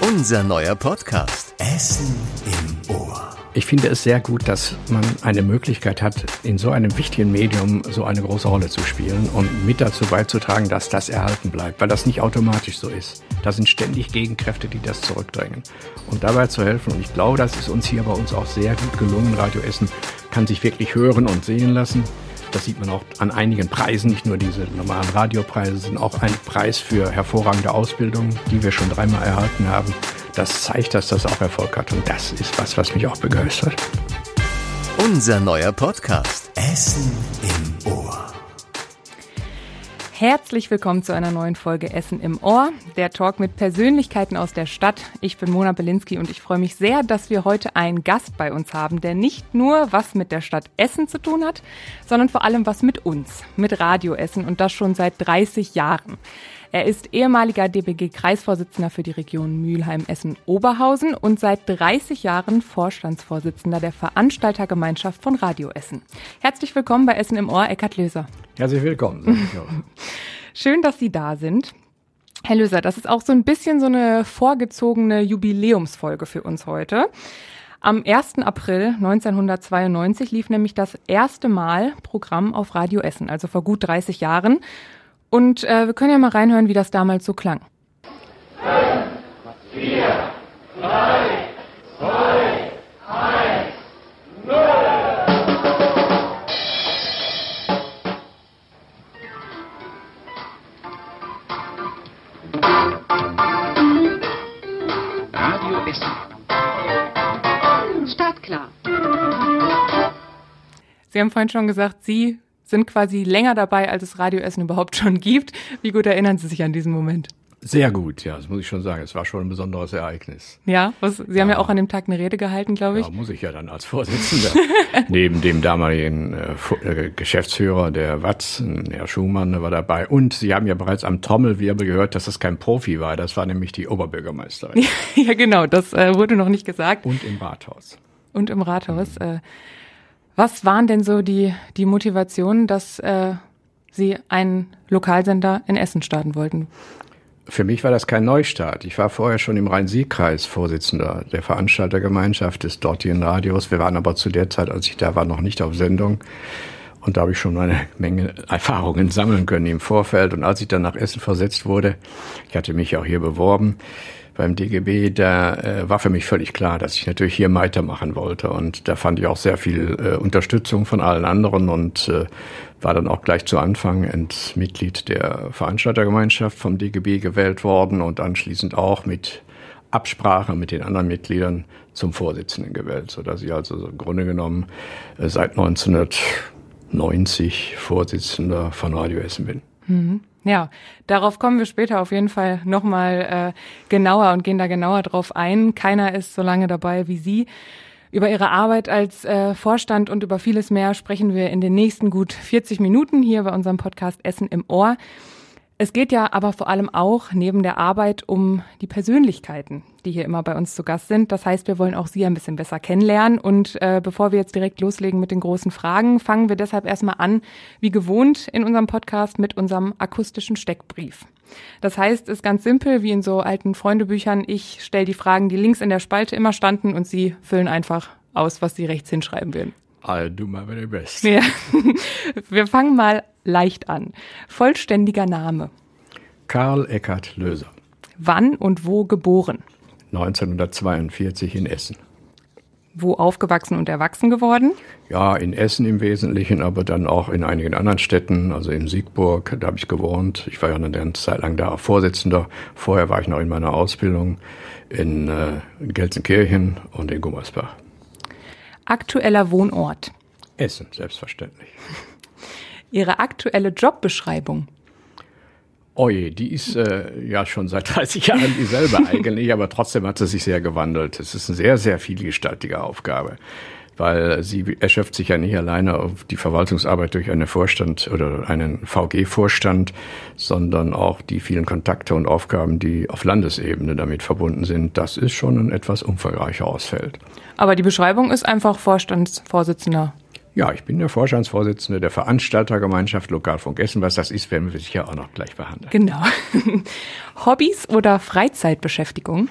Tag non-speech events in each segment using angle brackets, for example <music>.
Unser neuer Podcast. Essen im Ohr. Ich finde es sehr gut, dass man eine Möglichkeit hat, in so einem wichtigen Medium so eine große Rolle zu spielen und mit dazu beizutragen, dass das erhalten bleibt, weil das nicht automatisch so ist. Da sind ständig Gegenkräfte, die das zurückdrängen. Und dabei zu helfen, und ich glaube, das ist uns hier bei uns auch sehr gut gelungen. Radio Essen kann sich wirklich hören und sehen lassen. Das sieht man auch an einigen Preisen, nicht nur diese normalen Radiopreise, sondern auch ein Preis für hervorragende Ausbildung, die wir schon dreimal erhalten haben. Das zeigt, dass das auch Erfolg hat und das ist was, was mich auch begeistert. Unser neuer Podcast. Essen im Ohr. Herzlich willkommen zu einer neuen Folge Essen im Ohr, der Talk mit Persönlichkeiten aus der Stadt. Ich bin Mona Belinski und ich freue mich sehr, dass wir heute einen Gast bei uns haben, der nicht nur was mit der Stadt Essen zu tun hat, sondern vor allem was mit uns, mit Radio Essen und das schon seit 30 Jahren. Er ist ehemaliger DBG-Kreisvorsitzender für die Region Mülheim-Essen-Oberhausen und seit 30 Jahren Vorstandsvorsitzender der Veranstaltergemeinschaft von Radio Essen. Herzlich willkommen bei Essen im Ohr, Eckhard Löser. Herzlich willkommen. Schön, dass Sie da sind. Herr Löser, das ist auch so ein bisschen so eine vorgezogene Jubiläumsfolge für uns heute. Am 1. April 1992 lief nämlich das erste Mal Programm auf Radio Essen, also vor gut 30 Jahren. Und äh, wir können ja mal reinhören, wie das damals so klang. Fünf, vier, drei, zwei, eins, null. Radio Essen. Startklar. Sie haben vorhin schon gesagt, Sie sind quasi länger dabei, als es Radioessen überhaupt schon gibt. Wie gut erinnern Sie sich an diesen Moment? Sehr gut, ja, das muss ich schon sagen. Es war schon ein besonderes Ereignis. Ja, was, Sie ja. haben ja auch an dem Tag eine Rede gehalten, glaube ich. Ja, muss ich ja dann als Vorsitzender. <laughs> Neben dem damaligen äh, Geschäftsführer der Watz, Herr Schumann, war dabei. Und Sie haben ja bereits am Trommelwirbel gehört, dass das kein Profi war. Das war nämlich die Oberbürgermeisterin. <laughs> ja, genau, das äh, wurde noch nicht gesagt. Und im Rathaus. Und im Rathaus. Mhm. Äh, was waren denn so die, die Motivationen, dass äh, Sie einen Lokalsender in Essen starten wollten? Für mich war das kein Neustart. Ich war vorher schon im Rhein-Sieg-Kreis Vorsitzender der Veranstaltergemeinschaft des dortigen Radios. Wir waren aber zu der Zeit, als ich da war, noch nicht auf Sendung. Und da habe ich schon eine Menge Erfahrungen sammeln können im Vorfeld. Und als ich dann nach Essen versetzt wurde, ich hatte mich auch hier beworben, beim DGB, da äh, war für mich völlig klar, dass ich natürlich hier weitermachen wollte. Und da fand ich auch sehr viel äh, Unterstützung von allen anderen und äh, war dann auch gleich zu Anfang ent Mitglied der Veranstaltergemeinschaft vom DGB gewählt worden und anschließend auch mit Absprache mit den anderen Mitgliedern zum Vorsitzenden gewählt, so dass ich also im Grunde genommen äh, seit 1990 Vorsitzender von Radio Essen bin. Mhm. Ja, darauf kommen wir später auf jeden Fall nochmal äh, genauer und gehen da genauer drauf ein. Keiner ist so lange dabei wie Sie. Über Ihre Arbeit als äh, Vorstand und über vieles mehr sprechen wir in den nächsten gut 40 Minuten hier bei unserem Podcast Essen im Ohr. Es geht ja aber vor allem auch neben der Arbeit um die Persönlichkeiten, die hier immer bei uns zu Gast sind. Das heißt, wir wollen auch Sie ein bisschen besser kennenlernen. Und äh, bevor wir jetzt direkt loslegen mit den großen Fragen, fangen wir deshalb erstmal an, wie gewohnt in unserem Podcast, mit unserem akustischen Steckbrief. Das heißt, ist ganz simpel, wie in so alten Freundebüchern. Ich stelle die Fragen, die links in der Spalte immer standen, und Sie füllen einfach aus, was Sie rechts hinschreiben würden. I'll do my very best. Ja. <laughs> Wir fangen mal leicht an. Vollständiger Name. Karl Eckert Löser. Wann und wo geboren? 1942 in Essen. Wo aufgewachsen und erwachsen geworden? Ja, in Essen im Wesentlichen, aber dann auch in einigen anderen Städten, also in Siegburg, da habe ich gewohnt. Ich war ja eine ganze Zeit lang da Vorsitzender. Vorher war ich noch in meiner Ausbildung in, äh, in Gelsenkirchen und in Gummersbach. Aktueller Wohnort? Essen, selbstverständlich. <laughs> Ihre aktuelle Jobbeschreibung? Oje, die ist äh, ja schon seit <laughs> 30 Jahren dieselbe <laughs> eigentlich, aber trotzdem hat sie sich sehr gewandelt. Es ist eine sehr, sehr vielgestaltige Aufgabe, weil sie erschöpft sich ja nicht alleine auf die Verwaltungsarbeit durch einen Vorstand oder einen VG-Vorstand, sondern auch die vielen Kontakte und Aufgaben, die auf Landesebene damit verbunden sind. Das ist schon ein etwas umfangreicher Ausfeld. Aber die Beschreibung ist einfach Vorstandsvorsitzender. Ja, ich bin der Vorstandsvorsitzende der Veranstaltergemeinschaft Lokalfunk Essen. Was das ist, werden wir sicher auch noch gleich behandeln. Genau. <laughs> Hobbys oder Freizeitbeschäftigung?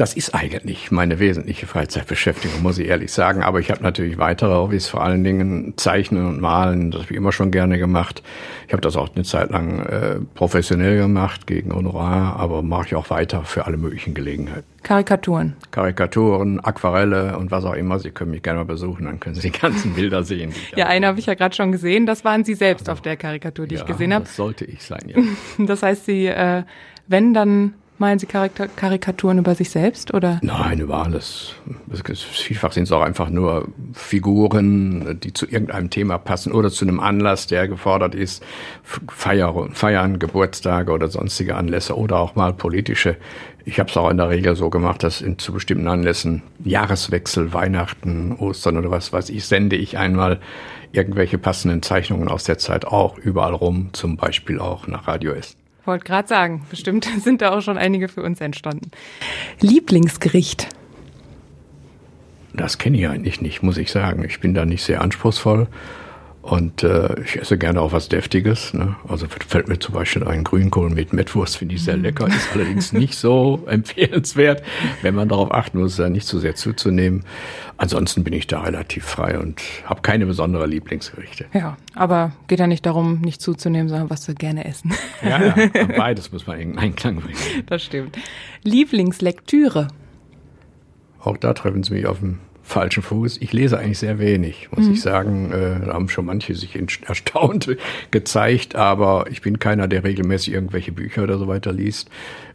Das ist eigentlich meine wesentliche Freizeitbeschäftigung, muss ich ehrlich sagen. Aber ich habe natürlich weitere Hobbys, vor allen Dingen Zeichnen und Malen. Das habe ich immer schon gerne gemacht. Ich habe das auch eine Zeit lang äh, professionell gemacht, gegen Honorar, aber mache ich auch weiter für alle möglichen Gelegenheiten. Karikaturen. Karikaturen, Aquarelle und was auch immer. Sie können mich gerne mal besuchen, dann können Sie die ganzen Bilder sehen. ja, eine habe ich ja gerade schon gesehen. Das waren Sie selbst also, auf der Karikatur, die ja, ich gesehen habe. Das sollte ich sein, ja. <laughs> das heißt, Sie, äh, wenn dann Malen Sie Karikaturen über sich selbst oder? Nein, über alles. Vielfach sind es auch einfach nur Figuren, die zu irgendeinem Thema passen oder zu einem Anlass, der gefordert ist. Feier, Feiern, Geburtstage oder sonstige Anlässe oder auch mal politische. Ich habe es auch in der Regel so gemacht, dass in, zu bestimmten Anlässen, Jahreswechsel, Weihnachten, Ostern oder was weiß ich, sende ich einmal irgendwelche passenden Zeichnungen aus der Zeit auch überall rum, zum Beispiel auch nach Radio Essen. Wollte gerade sagen, bestimmt <laughs> sind da auch schon einige für uns entstanden. Lieblingsgericht? Das kenne ich eigentlich nicht, muss ich sagen. Ich bin da nicht sehr anspruchsvoll. Und äh, ich esse gerne auch was Deftiges. Ne? Also fällt mir zum Beispiel ein Grünkohl mit Mettwurst, finde ich sehr mhm. lecker. Ist <laughs> allerdings nicht so empfehlenswert, wenn man darauf achten muss, da nicht zu sehr zuzunehmen. Ansonsten bin ich da relativ frei und habe keine besondere Lieblingsgerichte. Ja, aber geht ja nicht darum, nicht zuzunehmen, sondern was zu gerne essen. Ja, ja <laughs> beides muss man in Einklang bringen. Das stimmt. Lieblingslektüre? Auch da treffen Sie mich auf dem falschen Fuß. Ich lese eigentlich sehr wenig, muss mhm. ich sagen. Äh, da haben schon manche sich <laughs> erstaunt gezeigt, aber ich bin keiner, der regelmäßig irgendwelche Bücher oder so weiter liest.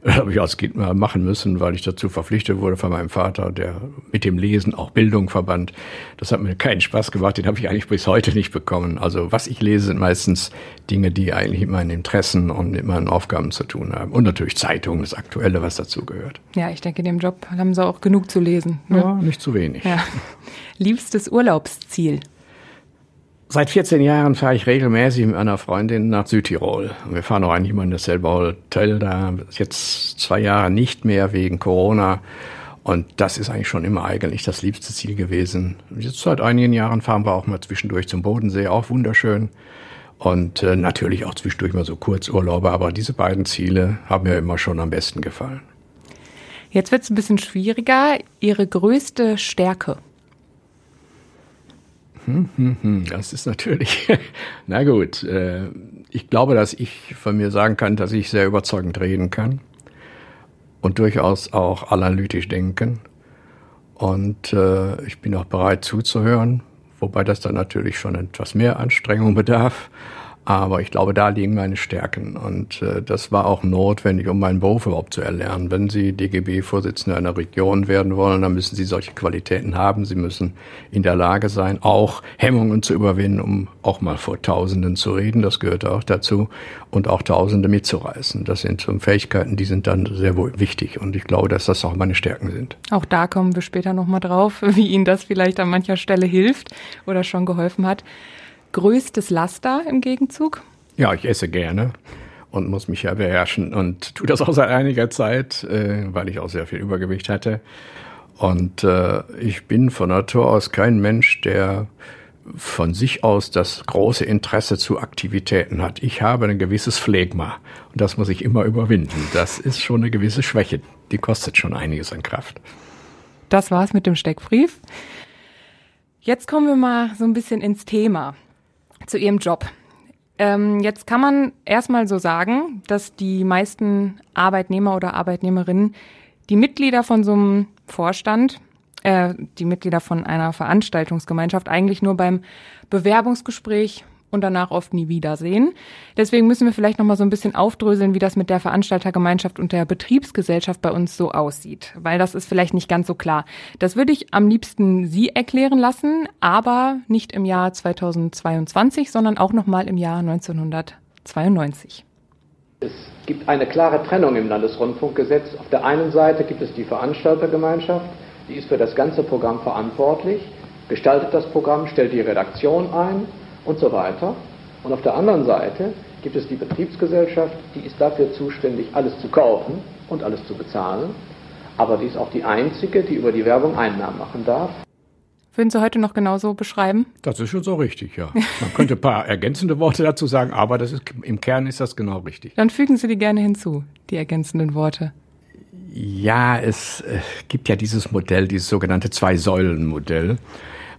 Das habe ich als Kind mal machen müssen, weil ich dazu verpflichtet wurde von meinem Vater, der mit dem Lesen auch Bildung verband. Das hat mir keinen Spaß gemacht, den habe ich eigentlich bis heute nicht bekommen. Also was ich lese, sind meistens Dinge, die eigentlich mit meinen Interessen und mit meinen Aufgaben zu tun haben. Und natürlich Zeitungen, das Aktuelle, was dazu gehört. Ja, ich denke, in dem Job haben Sie auch genug zu lesen. Ne? Ja, nicht zu wenig. Ja. Liebstes Urlaubsziel? Seit 14 Jahren fahre ich regelmäßig mit einer Freundin nach Südtirol. Wir fahren auch eigentlich immer in dasselbe Hotel da. Jetzt zwei Jahre nicht mehr wegen Corona. Und das ist eigentlich schon immer eigentlich das liebste Ziel gewesen. Jetzt seit einigen Jahren fahren wir auch mal zwischendurch zum Bodensee, auch wunderschön. Und äh, natürlich auch zwischendurch mal so Kurzurlaube. Aber diese beiden Ziele haben mir immer schon am besten gefallen. Jetzt wird es ein bisschen schwieriger. Ihre größte Stärke? Hm, hm, hm. Das ist natürlich, <laughs> na gut, äh, ich glaube, dass ich von mir sagen kann, dass ich sehr überzeugend reden kann und durchaus auch analytisch denken. Und äh, ich bin auch bereit zuzuhören, wobei das dann natürlich schon etwas mehr Anstrengung bedarf. Aber ich glaube, da liegen meine Stärken. Und äh, das war auch notwendig, um meinen Beruf überhaupt zu erlernen. Wenn Sie DGB-Vorsitzender einer Region werden wollen, dann müssen Sie solche Qualitäten haben. Sie müssen in der Lage sein, auch Hemmungen zu überwinden, um auch mal vor Tausenden zu reden. Das gehört auch dazu. Und auch Tausende mitzureißen. Das sind so Fähigkeiten, die sind dann sehr wichtig. Und ich glaube, dass das auch meine Stärken sind. Auch da kommen wir später nochmal drauf, <laughs> wie Ihnen das vielleicht an mancher Stelle hilft oder schon geholfen hat größtes Laster im Gegenzug? Ja, ich esse gerne und muss mich ja beherrschen und tue das auch seit einiger Zeit, äh, weil ich auch sehr viel Übergewicht hatte. Und äh, ich bin von Natur aus kein Mensch, der von sich aus das große Interesse zu Aktivitäten hat. Ich habe ein gewisses Phlegma und das muss ich immer überwinden. Das ist schon eine gewisse Schwäche. Die kostet schon einiges an Kraft. Das war's mit dem Steckbrief. Jetzt kommen wir mal so ein bisschen ins Thema zu Ihrem Job. Ähm, jetzt kann man erstmal so sagen, dass die meisten Arbeitnehmer oder Arbeitnehmerinnen die Mitglieder von so einem Vorstand, äh, die Mitglieder von einer Veranstaltungsgemeinschaft eigentlich nur beim Bewerbungsgespräch und danach oft nie wiedersehen. Deswegen müssen wir vielleicht noch mal so ein bisschen aufdröseln, wie das mit der Veranstaltergemeinschaft und der Betriebsgesellschaft bei uns so aussieht, weil das ist vielleicht nicht ganz so klar. Das würde ich am liebsten Sie erklären lassen, aber nicht im Jahr 2022, sondern auch noch mal im Jahr 1992. Es gibt eine klare Trennung im Landesrundfunkgesetz. Auf der einen Seite gibt es die Veranstaltergemeinschaft, die ist für das ganze Programm verantwortlich, gestaltet das Programm, stellt die Redaktion ein und so weiter. Und auf der anderen Seite gibt es die Betriebsgesellschaft, die ist dafür zuständig, alles zu kaufen und alles zu bezahlen. Aber die ist auch die einzige, die über die Werbung Einnahmen machen darf. Würden Sie heute noch genauso beschreiben? Das ist schon so richtig, ja. Man könnte ein paar <laughs> ergänzende Worte dazu sagen, aber das ist, im Kern ist das genau richtig. Dann fügen Sie die gerne hinzu, die ergänzenden Worte. Ja, es äh, gibt ja dieses Modell, dieses sogenannte Zwei-Säulen-Modell.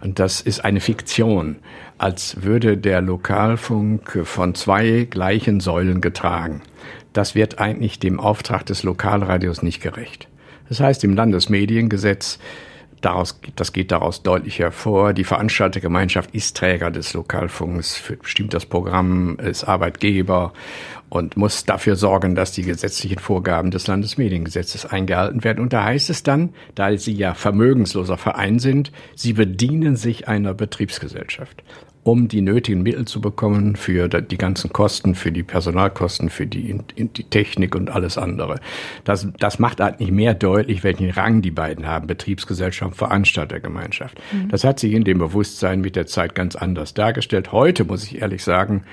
Und das ist eine Fiktion, als würde der Lokalfunk von zwei gleichen Säulen getragen. Das wird eigentlich dem Auftrag des Lokalradios nicht gerecht. Das heißt, im Landesmediengesetz Daraus, das geht daraus deutlich hervor. Die Veranstaltergemeinschaft ist Träger des Lokalfunks, bestimmt das Programm, ist Arbeitgeber und muss dafür sorgen, dass die gesetzlichen Vorgaben des Landesmediengesetzes eingehalten werden. Und da heißt es dann, da sie ja vermögensloser Verein sind, sie bedienen sich einer Betriebsgesellschaft um die nötigen Mittel zu bekommen für die ganzen Kosten, für die Personalkosten, für die, die Technik und alles andere. Das, das macht eigentlich mehr deutlich, welchen Rang die beiden haben, Betriebsgesellschaft, Veranstaltergemeinschaft. Mhm. Das hat sich in dem Bewusstsein mit der Zeit ganz anders dargestellt. Heute, muss ich ehrlich sagen,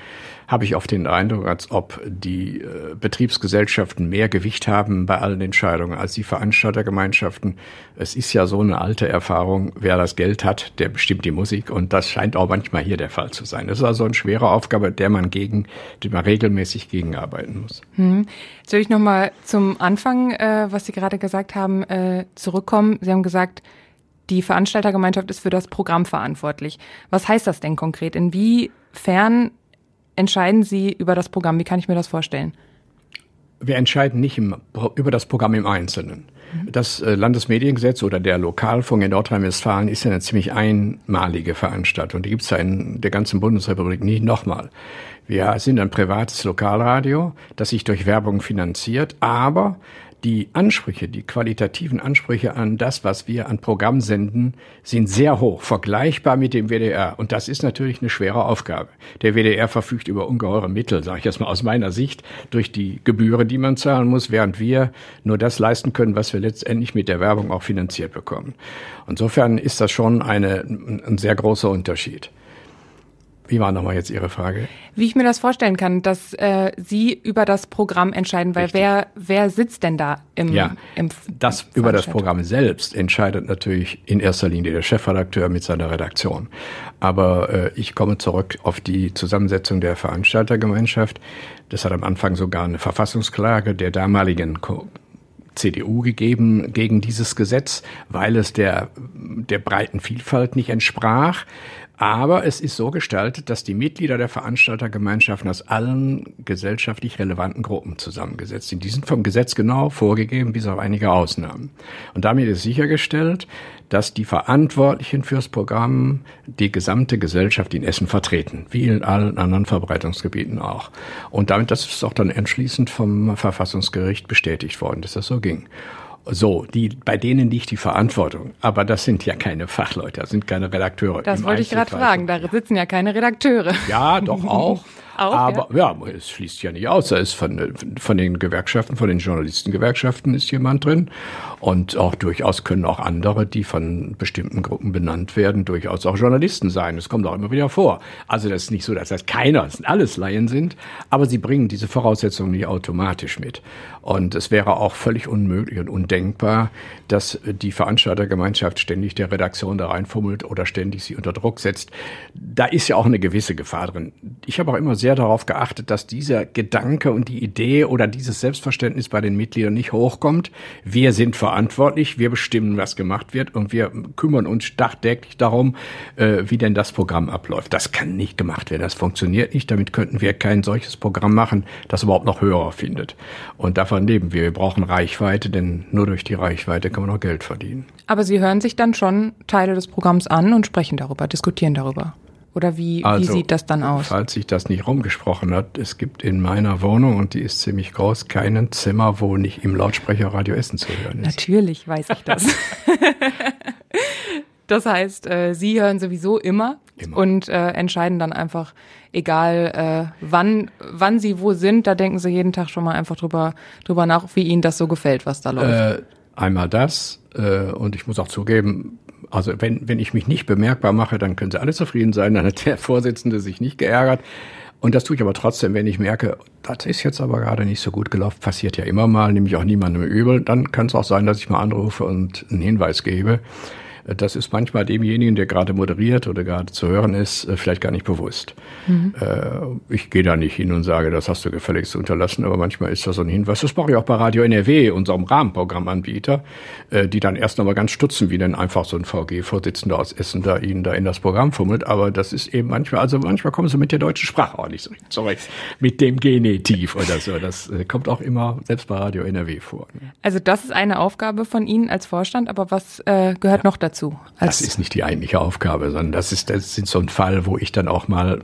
habe ich oft den Eindruck, als ob die äh, Betriebsgesellschaften mehr Gewicht haben bei allen Entscheidungen als die Veranstaltergemeinschaften. Es ist ja so eine alte Erfahrung, wer das Geld hat, der bestimmt die Musik und das scheint auch manchmal hier der Fall zu sein. Das ist also eine schwere Aufgabe, der man gegen, die man regelmäßig gegenarbeiten muss. Hm. Will ich nochmal zum Anfang, äh, was Sie gerade gesagt haben, äh, zurückkommen. Sie haben gesagt, die Veranstaltergemeinschaft ist für das Programm verantwortlich. Was heißt das denn konkret? Inwiefern entscheiden Sie über das Programm? Wie kann ich mir das vorstellen? Wir entscheiden nicht im, über das Programm im Einzelnen. Das äh, Landesmediengesetz oder der Lokalfunk in Nordrhein-Westfalen ist ja eine ziemlich einmalige Veranstaltung. Die gibt es ja in der ganzen Bundesrepublik nicht nochmal. Wir sind ein privates Lokalradio, das sich durch Werbung finanziert, aber die Ansprüche, die qualitativen Ansprüche an das, was wir an Programm senden, sind sehr hoch, vergleichbar mit dem WDR. Und das ist natürlich eine schwere Aufgabe. Der WDR verfügt über ungeheure Mittel, sage ich jetzt mal aus meiner Sicht, durch die Gebühren, die man zahlen muss, während wir nur das leisten können, was wir letztendlich mit der Werbung auch finanziert bekommen. Insofern ist das schon eine, ein sehr großer Unterschied. Wie war nochmal jetzt Ihre Frage? Wie ich mir das vorstellen kann, dass äh, Sie über das Programm entscheiden, weil wer wer sitzt denn da im, ja, im das über das Programm selbst entscheidet natürlich in erster Linie der Chefredakteur mit seiner Redaktion. Aber äh, ich komme zurück auf die Zusammensetzung der Veranstaltergemeinschaft. Das hat am Anfang sogar eine Verfassungsklage der damaligen CDU gegeben gegen dieses Gesetz, weil es der, der breiten Vielfalt nicht entsprach. Aber es ist so gestaltet, dass die Mitglieder der Veranstaltergemeinschaften aus allen gesellschaftlich relevanten Gruppen zusammengesetzt sind. Die sind vom Gesetz genau vorgegeben, bis auf einige Ausnahmen. Und damit ist sichergestellt, dass die Verantwortlichen fürs Programm die gesamte Gesellschaft in Essen vertreten, wie in allen anderen Verbreitungsgebieten auch. Und damit, das ist auch dann anschließend vom Verfassungsgericht bestätigt worden, dass das so ging. So, die, bei denen liegt die Verantwortung. Aber das sind ja keine Fachleute, das sind keine Redakteure. Das wollte ich gerade fragen, da sitzen ja keine Redakteure. Ja, doch <laughs> auch. Auch, Aber ja? ja, es schließt ja nicht aus. Da ist von, von den Gewerkschaften, von den Journalistengewerkschaften ist jemand drin. Und auch durchaus können auch andere, die von bestimmten Gruppen benannt werden, durchaus auch Journalisten sein. Das kommt auch immer wieder vor. Also das ist nicht so, dass das keiner, dass alles Laien sind, aber sie bringen diese Voraussetzungen nicht automatisch mit. Und es wäre auch völlig unmöglich und undenkbar, dass die Veranstaltergemeinschaft ständig der Redaktion da reinfummelt oder ständig sie unter Druck setzt. Da ist ja auch eine gewisse Gefahr drin. Ich habe auch immer sehr darauf geachtet, dass dieser Gedanke und die Idee oder dieses Selbstverständnis bei den Mitgliedern nicht hochkommt. Wir sind verantwortlich, wir bestimmen, was gemacht wird und wir kümmern uns tagtäglich darum, äh, wie denn das Programm abläuft. Das kann nicht gemacht werden, das funktioniert nicht. Damit könnten wir kein solches Programm machen, das überhaupt noch Hörer findet. Und davon leben wir. Wir brauchen Reichweite, denn nur durch die Reichweite kann man auch Geld verdienen. Aber Sie hören sich dann schon Teile des Programms an und sprechen darüber, diskutieren darüber. Oder wie, also, wie sieht das dann aus? Falls sich das nicht rumgesprochen hat, es gibt in meiner Wohnung, und die ist ziemlich groß, keinen Zimmer, wo nicht im Lautsprecher Radio Essen zu hören ist. Natürlich weiß ich das. <laughs> das heißt, äh, Sie hören sowieso immer, immer. und äh, entscheiden dann einfach, egal äh, wann, wann Sie wo sind, da denken Sie jeden Tag schon mal einfach drüber, drüber nach, wie Ihnen das so gefällt, was da läuft. Äh, einmal das, äh, und ich muss auch zugeben, also wenn, wenn ich mich nicht bemerkbar mache, dann können sie alle zufrieden sein, dann hat der Vorsitzende sich nicht geärgert. Und das tue ich aber trotzdem, wenn ich merke, das ist jetzt aber gerade nicht so gut gelaufen, passiert ja immer mal, nehme ich auch niemandem übel, dann kann es auch sein, dass ich mal anrufe und einen Hinweis gebe. Das ist manchmal demjenigen, der gerade moderiert oder gerade zu hören ist, äh, vielleicht gar nicht bewusst. Mhm. Ich gehe da nicht hin und sage, das hast du gefälligst zu unterlassen, aber manchmal ist das so ein Hinweis. Das mache ich auch bei Radio NRW, unserem Rahmenprogrammanbieter, die dann erst noch mal ganz stutzen, wie denn einfach so ein VG-Vorsitzender aus Essen da ihnen da in das Programm fummelt. Aber das ist eben manchmal, also manchmal kommen sie mit der deutschen Sprache auch nicht so zurecht, mit dem Genitiv oder so. Das kommt auch immer selbst bei Radio NRW vor. Ne? Also das ist eine Aufgabe von Ihnen als Vorstand, aber was äh, gehört ja. noch dazu? Das ist nicht die eigentliche Aufgabe, sondern das ist, das ist so ein Fall, wo ich dann auch mal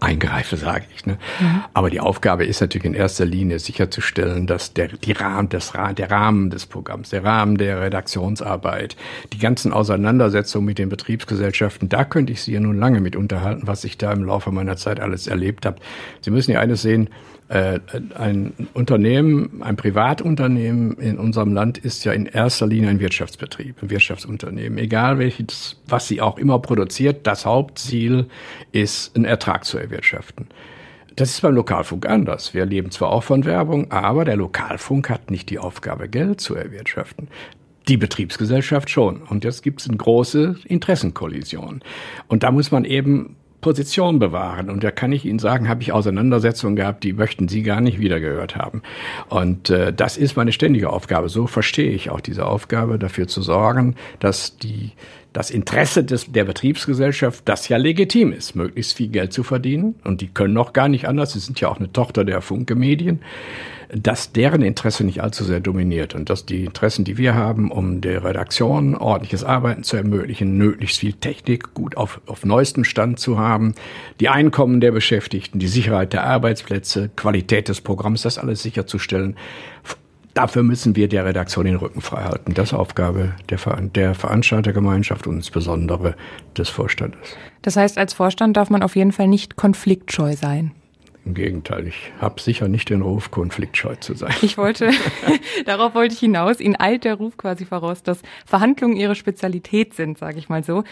eingreife, sage ich. Ne? Mhm. Aber die Aufgabe ist natürlich in erster Linie sicherzustellen, dass der, die Rahmen, des, der Rahmen des Programms, der Rahmen der Redaktionsarbeit, die ganzen Auseinandersetzungen mit den Betriebsgesellschaften, da könnte ich Sie ja nun lange mit unterhalten, was ich da im Laufe meiner Zeit alles erlebt habe. Sie müssen ja eines sehen, ein Unternehmen, ein Privatunternehmen in unserem Land ist ja in erster Linie ein Wirtschaftsbetrieb, ein Wirtschaftsunternehmen. Egal welches, was sie auch immer produziert, das Hauptziel ist, einen Ertrag zu erwirtschaften. Das ist beim Lokalfunk anders. Wir leben zwar auch von Werbung, aber der Lokalfunk hat nicht die Aufgabe, Geld zu erwirtschaften. Die Betriebsgesellschaft schon. Und jetzt gibt es eine große Interessenkollision. Und da muss man eben Position bewahren. Und da kann ich Ihnen sagen, habe ich Auseinandersetzungen gehabt, die möchten Sie gar nicht wiedergehört haben. Und äh, das ist meine ständige Aufgabe. So verstehe ich auch diese Aufgabe, dafür zu sorgen, dass die das Interesse des, der Betriebsgesellschaft, das ja legitim ist, möglichst viel Geld zu verdienen, und die können noch gar nicht anders, sie sind ja auch eine Tochter der Funke Medien, dass deren Interesse nicht allzu sehr dominiert und dass die Interessen, die wir haben, um der Redaktion ordentliches Arbeiten zu ermöglichen, möglichst viel Technik gut auf, auf neuestem Stand zu haben, die Einkommen der Beschäftigten, die Sicherheit der Arbeitsplätze, Qualität des Programms, das alles sicherzustellen. Dafür müssen wir der Redaktion den Rücken frei halten. Das ist Aufgabe der, Ver der Veranstaltergemeinschaft und insbesondere des Vorstandes. Das heißt, als Vorstand darf man auf jeden Fall nicht konfliktscheu sein. Im Gegenteil, ich habe sicher nicht den Ruf, konfliktscheu zu sein. Ich wollte, <laughs> darauf wollte ich hinaus. Ihnen eilt der Ruf quasi voraus, dass Verhandlungen Ihre Spezialität sind, sage ich mal so.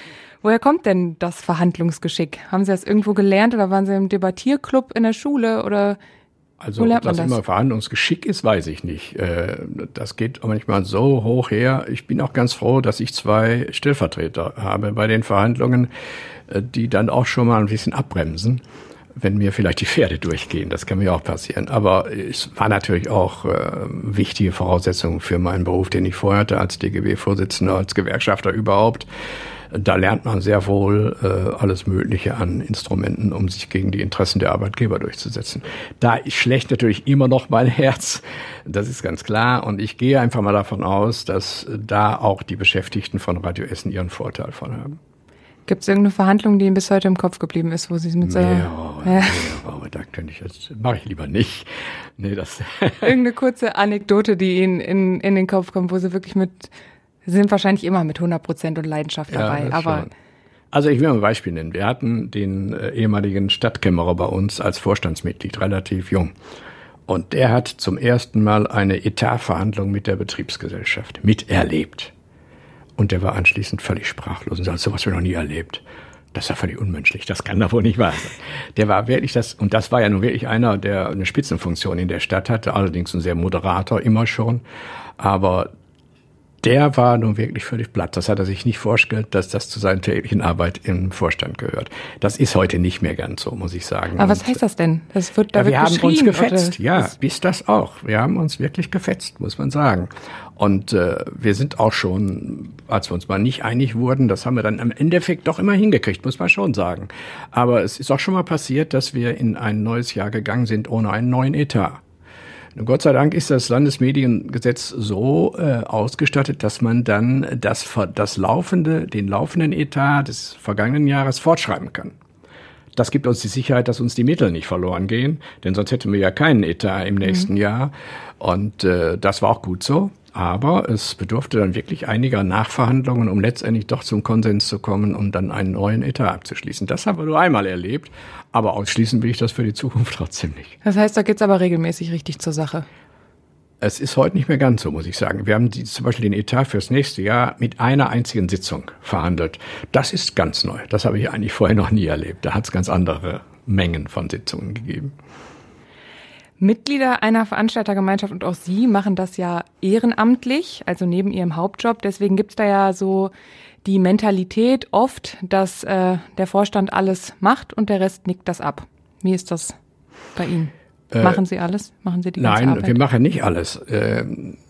Woher kommt denn das Verhandlungsgeschick? Haben Sie das irgendwo gelernt oder waren Sie im Debattierclub in der Schule oder also, ob das, das, immer Verhandlungsgeschick ist, weiß ich nicht. Äh, das geht manchmal so hoch her. Ich bin auch ganz froh, dass ich zwei Stellvertreter habe bei den Verhandlungen, äh, die dann auch schon mal ein bisschen abbremsen wenn mir vielleicht die Pferde durchgehen. Das kann mir auch passieren. Aber es war natürlich auch äh, wichtige Voraussetzung für meinen Beruf, den ich vorher hatte als DGB-Vorsitzender, als Gewerkschafter überhaupt. Da lernt man sehr wohl äh, alles Mögliche an Instrumenten, um sich gegen die Interessen der Arbeitgeber durchzusetzen. Da schlägt natürlich immer noch mein Herz, das ist ganz klar. Und ich gehe einfach mal davon aus, dass da auch die Beschäftigten von Radio Essen ihren Vorteil von haben. Gibt es irgendeine Verhandlung, die Ihnen bis heute im Kopf geblieben ist, wo Sie mit so... Mehrere, ja. mehrere, da könnte ich jetzt, mache ich lieber nicht. Nee, das Irgendeine kurze Anekdote, die Ihnen in, in den Kopf kommt, wo Sie wirklich mit, Sie sind wahrscheinlich immer mit 100 Prozent und Leidenschaft dabei, ja, aber... Schon. Also ich will mal ein Beispiel nennen. Wir hatten den äh, ehemaligen Stadtkämmerer bei uns als Vorstandsmitglied, relativ jung. Und der hat zum ersten Mal eine Etatverhandlung mit der Betriebsgesellschaft miterlebt. Und der war anschließend völlig sprachlos und sagte, sowas wir noch nie erlebt. Das ist ja völlig unmenschlich, das kann doch wohl nicht wahr sein. Der war wirklich das, und das war ja nun wirklich einer, der eine Spitzenfunktion in der Stadt hatte, allerdings ein sehr moderater immer schon. Aber der war nun wirklich völlig platt. Das hat er sich nicht vorgestellt, dass das zu seiner täglichen Arbeit im Vorstand gehört. Das ist heute nicht mehr ganz so, muss ich sagen. Aber was heißt das denn? Das wird, da ja, wir haben uns gefetzt, ja, bis das auch. Wir haben uns wirklich gefetzt, muss man sagen. Und äh, wir sind auch schon, als wir uns mal nicht einig wurden, das haben wir dann im Endeffekt doch immer hingekriegt, muss man schon sagen. Aber es ist auch schon mal passiert, dass wir in ein neues Jahr gegangen sind ohne einen neuen Etat. Gott sei Dank ist das Landesmediengesetz so äh, ausgestattet, dass man dann das, das laufende, den laufenden Etat des vergangenen Jahres fortschreiben kann. Das gibt uns die Sicherheit, dass uns die Mittel nicht verloren gehen, denn sonst hätten wir ja keinen Etat im nächsten mhm. Jahr. Und äh, das war auch gut so. Aber es bedurfte dann wirklich einiger Nachverhandlungen, um letztendlich doch zum Konsens zu kommen und dann einen neuen Etat abzuschließen. Das haben wir nur einmal erlebt, aber ausschließen will ich das für die Zukunft <laughs> trotzdem nicht. Das heißt, da geht's aber regelmäßig richtig zur Sache. Es ist heute nicht mehr ganz so, muss ich sagen. Wir haben die, zum Beispiel den Etat fürs nächste Jahr mit einer einzigen Sitzung verhandelt. Das ist ganz neu. Das habe ich eigentlich vorher noch nie erlebt. Da hat es ganz andere Mengen von Sitzungen gegeben. Mitglieder einer Veranstaltergemeinschaft und auch Sie machen das ja ehrenamtlich, also neben Ihrem Hauptjob. Deswegen gibt's da ja so die Mentalität oft, dass äh, der Vorstand alles macht und der Rest nickt das ab. Wie ist das bei Ihnen? Äh, machen Sie alles? Machen Sie die Nein, Arbeit? wir machen nicht alles. Äh,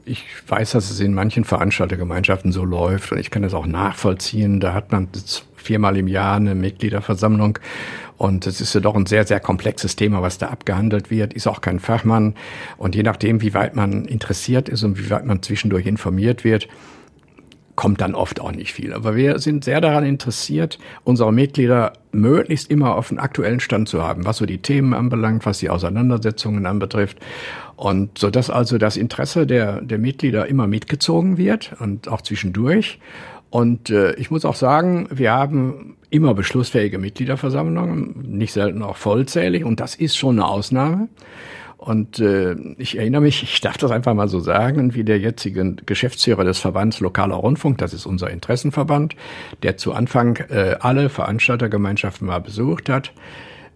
ich weiß, dass es in manchen Veranstaltergemeinschaften so läuft und ich kann das auch nachvollziehen. Da hat man viermal im Jahr eine Mitgliederversammlung und es ist ja doch ein sehr, sehr komplexes Thema, was da abgehandelt wird. Ist auch kein Fachmann und je nachdem, wie weit man interessiert ist und wie weit man zwischendurch informiert wird, kommt dann oft auch nicht viel. Aber wir sind sehr daran interessiert, unsere Mitglieder möglichst immer auf den aktuellen Stand zu haben, was so die Themen anbelangt, was die Auseinandersetzungen anbetrifft. Und so dass also das Interesse der, der Mitglieder immer mitgezogen wird und auch zwischendurch. Und äh, ich muss auch sagen, wir haben immer beschlussfähige Mitgliederversammlungen, nicht selten auch vollzählig. Und das ist schon eine Ausnahme. Und äh, ich erinnere mich, ich darf das einfach mal so sagen, wie der jetzige Geschäftsführer des Verbands Lokaler Rundfunk, das ist unser Interessenverband, der zu Anfang äh, alle Veranstaltergemeinschaften mal besucht hat,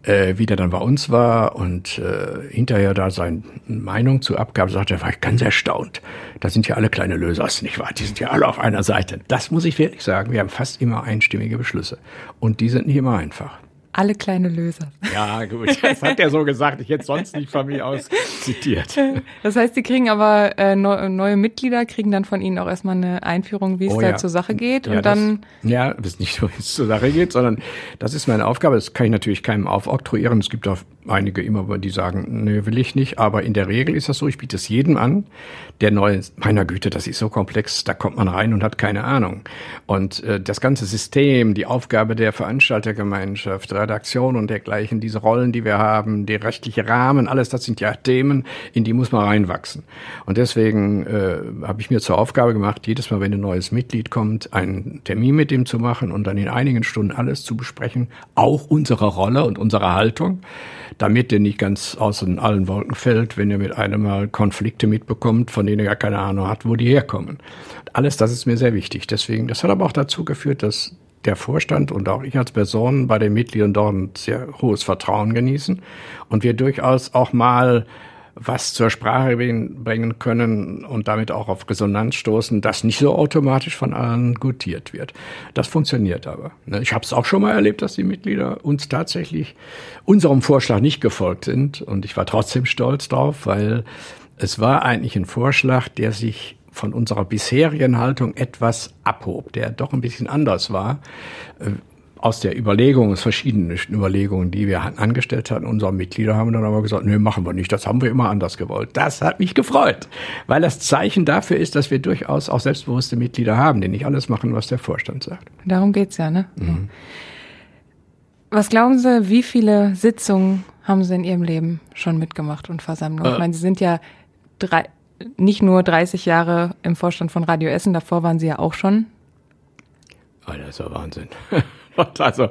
äh, wie der dann bei uns war und äh, hinterher da seine Meinung zu abgab, sagte war ich ganz erstaunt. Da sind ja alle kleine Lösers, nicht wahr? Die sind ja alle auf einer Seite. Das muss ich wirklich sagen. Wir haben fast immer einstimmige Beschlüsse. Und die sind nicht immer einfach alle kleine Löser. Ja, gut. Das hat er so gesagt. Ich hätte sonst nicht von mir aus zitiert. Das heißt, Sie kriegen aber äh, neue Mitglieder, kriegen dann von Ihnen auch erstmal eine Einführung, wie es oh, da ja. zur Sache geht. Ja, und dann. Das, ja, ist nicht so, wie es zur Sache geht, sondern das ist meine Aufgabe. Das kann ich natürlich keinem aufoktroyieren. Es gibt auch einige immer, die sagen, nee, will ich nicht. Aber in der Regel ist das so, ich biete es jedem an, der neu, meiner Güte, das ist so komplex, da kommt man rein und hat keine Ahnung. Und äh, das ganze System, die Aufgabe der Veranstaltergemeinschaft, Redaktion und dergleichen, diese Rollen, die wir haben, der rechtliche Rahmen, alles das sind ja Themen, in die muss man reinwachsen. Und deswegen äh, habe ich mir zur Aufgabe gemacht, jedes Mal, wenn ein neues Mitglied kommt, einen Termin mit ihm zu machen und dann in einigen Stunden alles zu besprechen, auch unsere Rolle und unsere Haltung damit er nicht ganz aus allen Wolken fällt, wenn er mit einem Mal Konflikte mitbekommt, von denen er gar keine Ahnung hat, wo die herkommen. Alles das ist mir sehr wichtig. Deswegen, das hat aber auch dazu geführt, dass der Vorstand und auch ich als Person bei den Mitgliedern dort ein sehr hohes Vertrauen genießen und wir durchaus auch mal was zur Sprache bringen können und damit auch auf Resonanz stoßen, das nicht so automatisch von allen gutiert wird. Das funktioniert aber. Ne? Ich habe es auch schon mal erlebt, dass die Mitglieder uns tatsächlich unserem Vorschlag nicht gefolgt sind und ich war trotzdem stolz drauf, weil es war eigentlich ein Vorschlag, der sich von unserer bisherigen Haltung etwas abhob, der doch ein bisschen anders war. Aus der Überlegung, aus verschiedenen Überlegungen, die wir angestellt hatten, unsere Mitglieder haben dann aber gesagt, nee, machen wir nicht, das haben wir immer anders gewollt. Das hat mich gefreut, weil das Zeichen dafür ist, dass wir durchaus auch selbstbewusste Mitglieder haben, die nicht alles machen, was der Vorstand sagt. Darum geht's ja, ne? Mhm. Was glauben Sie, wie viele Sitzungen haben Sie in Ihrem Leben schon mitgemacht und Versammlungen? Äh. Ich meine, Sie sind ja drei, nicht nur 30 Jahre im Vorstand von Radio Essen, davor waren Sie ja auch schon. Oh, das ist ja Wahnsinn. <laughs> <laughs> also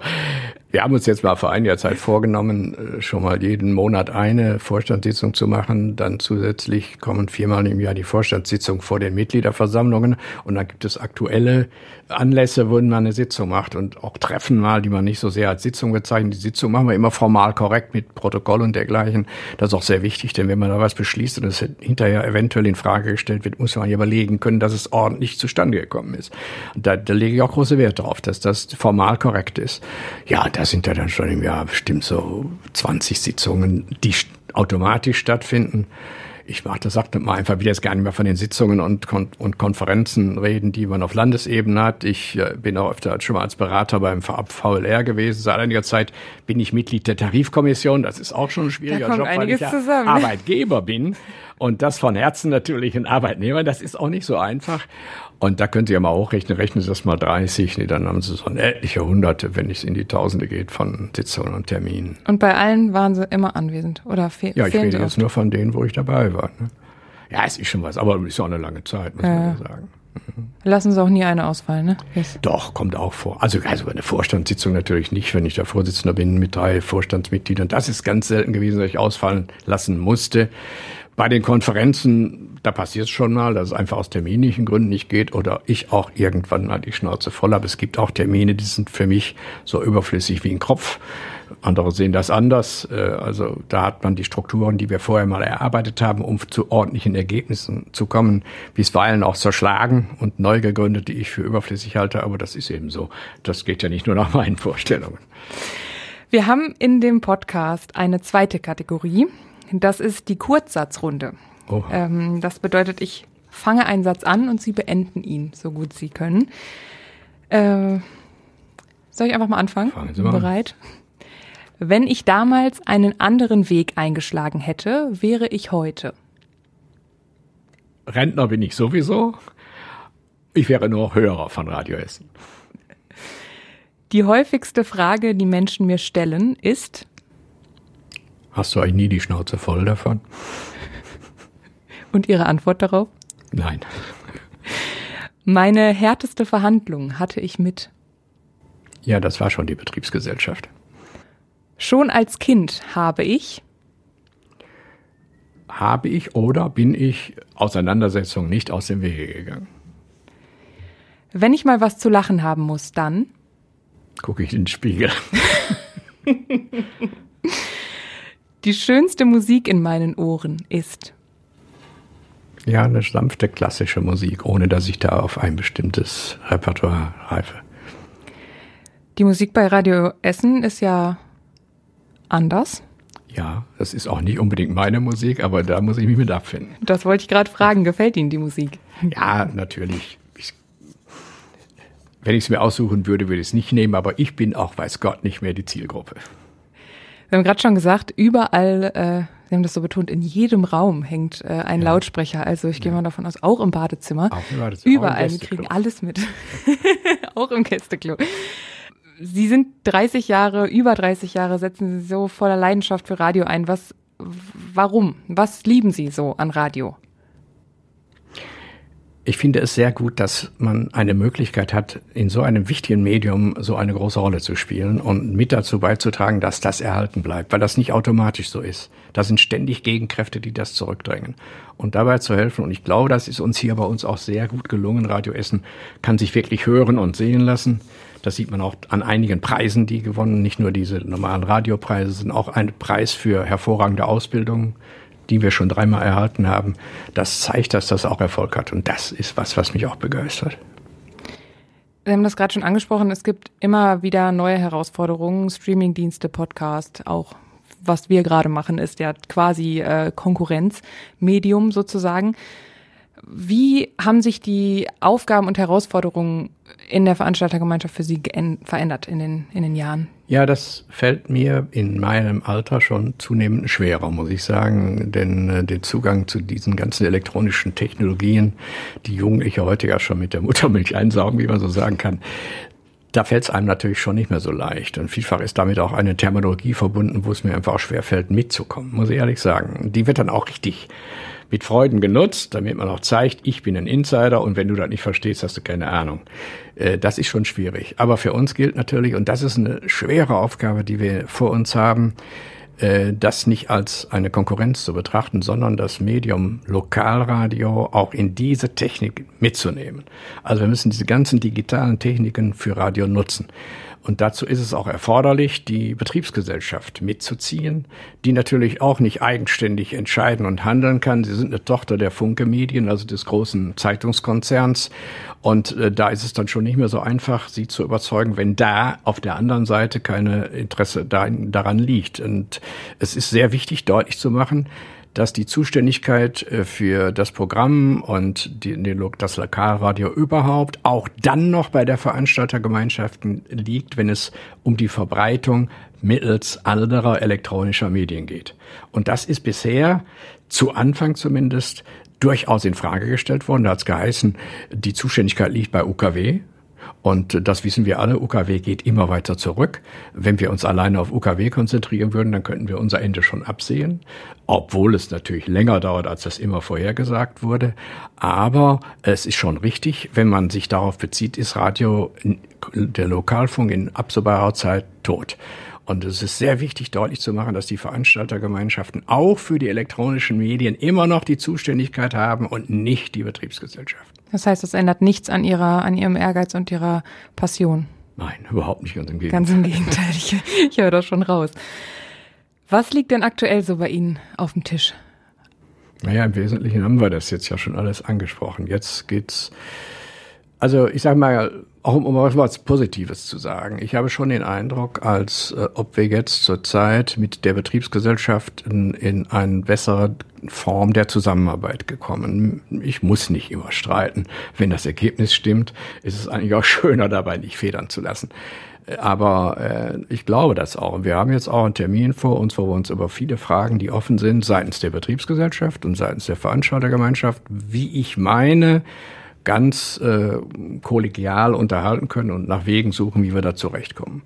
wir haben uns jetzt mal vor einiger Zeit vorgenommen, äh, schon mal jeden Monat eine Vorstandssitzung zu machen. Dann zusätzlich kommen viermal im Jahr die Vorstandssitzung vor den Mitgliederversammlungen. Und dann gibt es aktuelle Anlässe, wo man eine Sitzung macht und auch Treffen mal, die man nicht so sehr als Sitzung bezeichnet. Die Sitzung machen wir immer formal korrekt mit Protokoll und dergleichen. Das ist auch sehr wichtig, denn wenn man da was beschließt und es hinterher eventuell in Frage gestellt wird, muss man ja überlegen können, dass es ordentlich zustande gekommen ist. Da, da lege ich auch große Wert drauf, dass das formal korrekt ist. Ja, da sind ja dann schon im Jahr bestimmt so 20 Sitzungen, die automatisch stattfinden. Ich mache das, sagt mal einfach, will jetzt gar nicht mehr von den Sitzungen und, Kon und Konferenzen reden, die man auf Landesebene hat. Ich äh, bin auch öfter schon mal als Berater beim VLR gewesen. Seit einiger Zeit bin ich Mitglied der Tarifkommission. Das ist auch schon ein schwieriger Job, weil ich ja Arbeitgeber bin. Und das von Herzen natürlich ein Arbeitnehmer. Das ist auch nicht so einfach. Und da könnt ihr mal hochrechnen, rechnen Sie das mal 30, nee, dann haben Sie so etliche Hunderte, wenn es in die Tausende geht von Sitzungen und Terminen. Und bei allen waren Sie immer anwesend oder fe Ja, ich rede jetzt nur von denen, wo ich dabei war. Ne? Ja, es ist schon was, aber es ist auch eine lange Zeit, muss äh. man ja sagen. Mhm. Lassen Sie auch nie eine ausfallen, ne? Yes. Doch, kommt auch vor. Also, also eine Vorstandssitzung natürlich nicht, wenn ich der Vorsitzender bin mit drei Vorstandsmitgliedern. Das ist ganz selten gewesen, dass ich ausfallen lassen musste. Bei den Konferenzen da passiert es schon mal, dass es einfach aus terminlichen Gründen nicht geht oder ich auch irgendwann mal die Schnauze voll habe. Es gibt auch Termine, die sind für mich so überflüssig wie ein Kopf. Andere sehen das anders. Äh, also da hat man die Strukturen, die wir vorher mal erarbeitet haben, um zu ordentlichen Ergebnissen zu kommen, bisweilen auch zerschlagen und neu gegründet, die ich für überflüssig halte. Aber das ist eben so. Das geht ja nicht nur nach meinen Vorstellungen. Wir haben in dem Podcast eine zweite Kategorie. Das ist die Kurzsatzrunde. Oh. Ähm, das bedeutet, ich fange einen Satz an und Sie beenden ihn, so gut Sie können. Äh, soll ich einfach mal anfangen? Fangen Sie mal Bereit? Wenn ich damals einen anderen Weg eingeschlagen hätte, wäre ich heute. Rentner bin ich sowieso. Ich wäre nur Hörer von Radio Essen. Die häufigste Frage, die Menschen mir stellen, ist: Hast du eigentlich nie die Schnauze voll davon? Und Ihre Antwort darauf? Nein. Meine härteste Verhandlung hatte ich mit. Ja, das war schon die Betriebsgesellschaft. Schon als Kind habe ich. Habe ich oder bin ich Auseinandersetzung nicht aus dem Wege gegangen? Wenn ich mal was zu lachen haben muss, dann gucke ich in den Spiegel. <laughs> Die schönste Musik in meinen Ohren ist ja, eine sanfte klassische Musik, ohne dass ich da auf ein bestimmtes Repertoire reife. Die Musik bei Radio Essen ist ja anders. Ja, das ist auch nicht unbedingt meine Musik, aber da muss ich mich mit abfinden. Das wollte ich gerade fragen. Gefällt Ihnen die Musik? Ja, natürlich. Ich, wenn ich es mir aussuchen würde, würde ich es nicht nehmen, aber ich bin auch, weiß Gott, nicht mehr die Zielgruppe. Wir haben gerade schon gesagt, überall äh, Sie haben das so betont, in jedem Raum hängt äh, ein ja. Lautsprecher. Also ich gehe mal davon aus, auch im Badezimmer. Auch im Badezimmer. Überall, wir kriegen alles mit. <laughs> auch im Gästeklo. Sie sind 30 Jahre, über 30 Jahre, setzen Sie so voller Leidenschaft für Radio ein. Was, warum? Was lieben Sie so an Radio? Ich finde es sehr gut, dass man eine Möglichkeit hat, in so einem wichtigen Medium so eine große Rolle zu spielen und mit dazu beizutragen, dass das erhalten bleibt, weil das nicht automatisch so ist. Da sind ständig Gegenkräfte, die das zurückdrängen. Und dabei zu helfen, und ich glaube, das ist uns hier bei uns auch sehr gut gelungen. Radio Essen kann sich wirklich hören und sehen lassen. Das sieht man auch an einigen Preisen, die gewonnen, nicht nur diese normalen Radiopreise, sind auch ein Preis für hervorragende Ausbildung die wir schon dreimal erhalten haben, das zeigt, dass das auch Erfolg hat. Und das ist was, was mich auch begeistert. Sie haben das gerade schon angesprochen, es gibt immer wieder neue Herausforderungen, Streamingdienste, Podcast, auch was wir gerade machen, ist ja quasi äh, Konkurrenzmedium sozusagen. Wie haben sich die Aufgaben und Herausforderungen in der Veranstaltergemeinschaft für Sie verändert in den, in den Jahren? Ja, das fällt mir in meinem Alter schon zunehmend schwerer, muss ich sagen, denn äh, der Zugang zu diesen ganzen elektronischen Technologien, die Jugendliche heute ja schon mit der Muttermilch einsaugen, wie man so sagen kann, da fällt es einem natürlich schon nicht mehr so leicht. Und vielfach ist damit auch eine Terminologie verbunden, wo es mir einfach schwerfällt, mitzukommen, muss ich ehrlich sagen. Die wird dann auch richtig mit Freuden genutzt, damit man auch zeigt, ich bin ein Insider und wenn du das nicht verstehst, hast du keine Ahnung. Äh, das ist schon schwierig. Aber für uns gilt natürlich, und das ist eine schwere Aufgabe, die wir vor uns haben, äh, das nicht als eine Konkurrenz zu betrachten, sondern das Medium Lokalradio auch in diese Technik mitzunehmen. Also wir müssen diese ganzen digitalen Techniken für Radio nutzen. Und dazu ist es auch erforderlich, die Betriebsgesellschaft mitzuziehen, die natürlich auch nicht eigenständig entscheiden und handeln kann. Sie sind eine Tochter der Funke Medien, also des großen Zeitungskonzerns. Und äh, da ist es dann schon nicht mehr so einfach, sie zu überzeugen, wenn da auf der anderen Seite keine Interesse da, daran liegt. Und es ist sehr wichtig, deutlich zu machen, dass die Zuständigkeit äh, für das Programm und die, das Lokalradio überhaupt auch dann noch bei der Veranstaltergemeinschaften liegt, wenn es um die Verbreitung mittels anderer elektronischer Medien geht. Und das ist bisher zu Anfang zumindest durchaus in Frage gestellt worden. Da hat es geheißen, die Zuständigkeit liegt bei UKW, und das wissen wir alle, UKW geht immer weiter zurück. Wenn wir uns alleine auf UKW konzentrieren würden, dann könnten wir unser Ende schon absehen, obwohl es natürlich länger dauert, als das immer vorhergesagt wurde. Aber es ist schon richtig, wenn man sich darauf bezieht, ist Radio, der Lokalfunk in absehbarer Zeit tot. Und es ist sehr wichtig, deutlich zu machen, dass die Veranstaltergemeinschaften auch für die elektronischen Medien immer noch die Zuständigkeit haben und nicht die Betriebsgesellschaft. Das heißt, es ändert nichts an ihrer, an ihrem Ehrgeiz und ihrer Passion. Nein, überhaupt nicht, ganz im Gegenteil. Ganz im Gegenteil, ich, ich höre das schon raus. Was liegt denn aktuell so bei Ihnen auf dem Tisch? Naja, im Wesentlichen haben wir das jetzt ja schon alles angesprochen. Jetzt geht's, also ich sage mal, auch um, um was Positives zu sagen. Ich habe schon den Eindruck, als äh, ob wir jetzt zurzeit mit der Betriebsgesellschaft in, in eine bessere Form der Zusammenarbeit gekommen. Ich muss nicht immer streiten. Wenn das Ergebnis stimmt, ist es eigentlich auch <laughs> schöner dabei, nicht federn zu lassen. Aber äh, ich glaube das auch. Wir haben jetzt auch einen Termin vor uns, wo wir uns über viele Fragen, die offen sind, seitens der Betriebsgesellschaft und seitens der Veranstaltergemeinschaft, wie ich meine, ganz äh, kollegial unterhalten können und nach Wegen suchen, wie wir da zurechtkommen.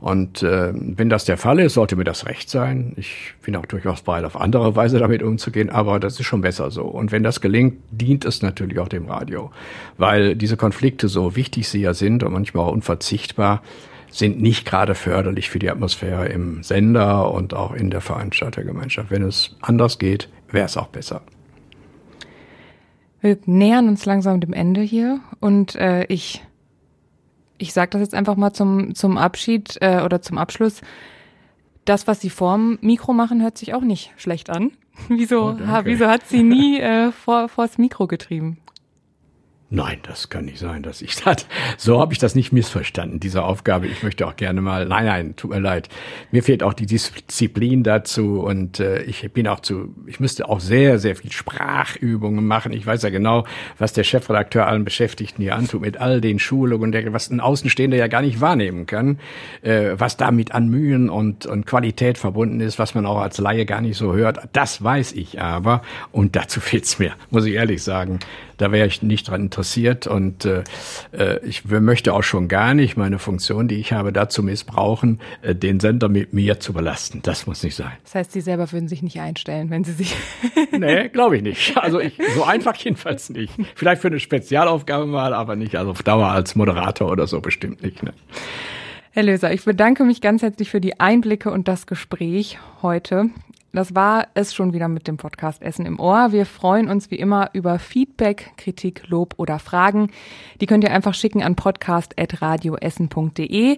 Und äh, wenn das der Fall ist, sollte mir das recht sein. Ich bin auch durchaus bereit, auf andere Weise damit umzugehen, aber das ist schon besser so. Und wenn das gelingt, dient es natürlich auch dem Radio, weil diese Konflikte, so wichtig sie ja sind und manchmal auch unverzichtbar, sind nicht gerade förderlich für die Atmosphäre im Sender und auch in der Veranstaltergemeinschaft. Wenn es anders geht, wäre es auch besser. Wir nähern uns langsam dem Ende hier und äh, ich, ich sage das jetzt einfach mal zum, zum Abschied äh, oder zum Abschluss. Das, was Sie vorm Mikro machen, hört sich auch nicht schlecht an. <laughs> Wieso, oh, ha, wieso hat sie nie äh, vor, vors Mikro getrieben? Nein, das kann nicht sein, dass ich <laughs> das. So habe ich das nicht missverstanden, diese Aufgabe. Ich möchte auch gerne mal. Nein, nein, tut mir leid. Mir fehlt auch die Disziplin dazu und äh, ich bin auch zu. Ich müsste auch sehr, sehr viel Sprachübungen machen. Ich weiß ja genau, was der Chefredakteur allen Beschäftigten hier antut mit all den Schulungen, der, was ein Außenstehender ja gar nicht wahrnehmen kann, äh, was damit an Mühen und und Qualität verbunden ist, was man auch als Laie gar nicht so hört. Das weiß ich aber und dazu fehlt's mir, muss ich ehrlich sagen. Da wäre ich nicht dran interessiert und äh, äh, ich möchte auch schon gar nicht meine Funktion, die ich habe, dazu missbrauchen, äh, den Sender mit mir zu belasten. Das muss nicht sein. Das heißt, Sie selber würden sich nicht einstellen, wenn Sie sich. <laughs> nee, glaube ich nicht. Also ich, so einfach jedenfalls nicht. Vielleicht für eine Spezialaufgabe mal, aber nicht also auf Dauer als Moderator oder so bestimmt nicht. Ne? Herr Löser, ich bedanke mich ganz herzlich für die Einblicke und das Gespräch heute. Das war es schon wieder mit dem Podcast Essen im Ohr. Wir freuen uns wie immer über Feedback, Kritik, Lob oder Fragen. Die könnt ihr einfach schicken an podcast.radioessen.de.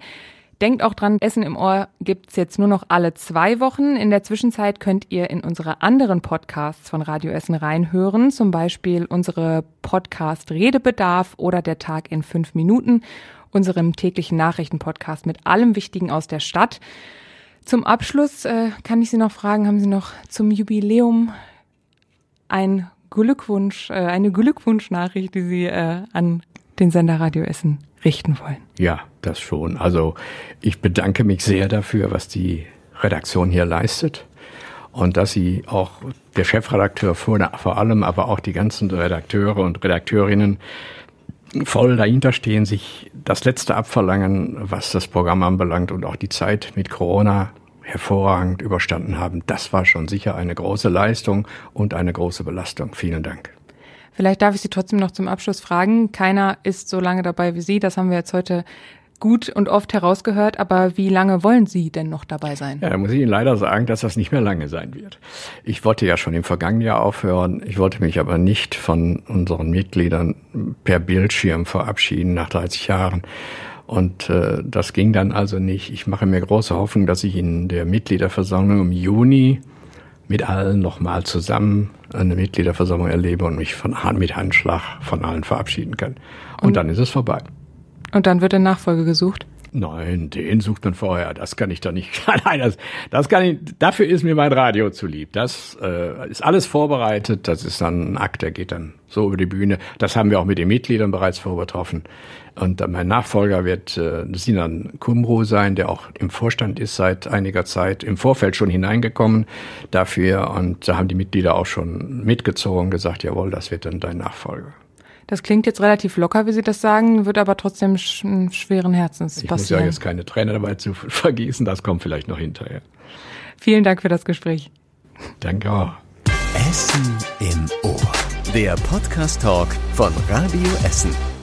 Denkt auch dran, Essen im Ohr gibt's jetzt nur noch alle zwei Wochen. In der Zwischenzeit könnt ihr in unsere anderen Podcasts von Radio Essen reinhören, zum Beispiel unsere Podcast Redebedarf oder der Tag in fünf Minuten, unserem täglichen Nachrichtenpodcast mit allem Wichtigen aus der Stadt. Zum Abschluss äh, kann ich Sie noch fragen, haben Sie noch zum Jubiläum ein Glückwunsch, äh, eine Glückwunschnachricht, die Sie äh, an den Sender Radio Essen richten wollen? Ja, das schon. Also ich bedanke mich sehr dafür, was die Redaktion hier leistet und dass sie auch der Chefredakteur vor, vor allem, aber auch die ganzen Redakteure und Redakteurinnen voll dahinter stehen, sich das Letzte abverlangen, was das Programm anbelangt und auch die Zeit mit Corona hervorragend überstanden haben. Das war schon sicher eine große Leistung und eine große Belastung. Vielen Dank. Vielleicht darf ich Sie trotzdem noch zum Abschluss fragen. Keiner ist so lange dabei wie Sie. Das haben wir jetzt heute gut und oft herausgehört, aber wie lange wollen Sie denn noch dabei sein? Ja, da muss ich Ihnen leider sagen, dass das nicht mehr lange sein wird. Ich wollte ja schon im vergangenen Jahr aufhören. Ich wollte mich aber nicht von unseren Mitgliedern per Bildschirm verabschieden nach 30 Jahren. Und äh, das ging dann also nicht. Ich mache mir große Hoffnung, dass ich in der Mitgliederversammlung im Juni mit allen nochmal zusammen eine Mitgliederversammlung erlebe und mich von, mit Handschlag von allen verabschieden kann. Und, und dann ist es vorbei. Und dann wird eine Nachfolge gesucht? Nein, den sucht man vorher. Das kann ich doch nicht. <laughs> Nein, das, das kann ich. Dafür ist mir mein Radio zu lieb. Das äh, ist alles vorbereitet. Das ist dann ein Akt, der geht dann so über die Bühne. Das haben wir auch mit den Mitgliedern bereits vorbetroffen. Und mein Nachfolger wird äh, Sinan Kumro sein, der auch im Vorstand ist seit einiger Zeit, im Vorfeld schon hineingekommen dafür. Und da haben die Mitglieder auch schon mitgezogen, gesagt, jawohl, das wird dann dein Nachfolger. Das klingt jetzt relativ locker, wie Sie das sagen, wird aber trotzdem sch schweren Herzens ich passieren. Ich muss ja jetzt keine Tränen dabei zu <laughs> vergießen, das kommt vielleicht noch hinterher. Vielen Dank für das Gespräch. Danke auch. Essen im Ohr. Der Podcast-Talk von Radio Essen.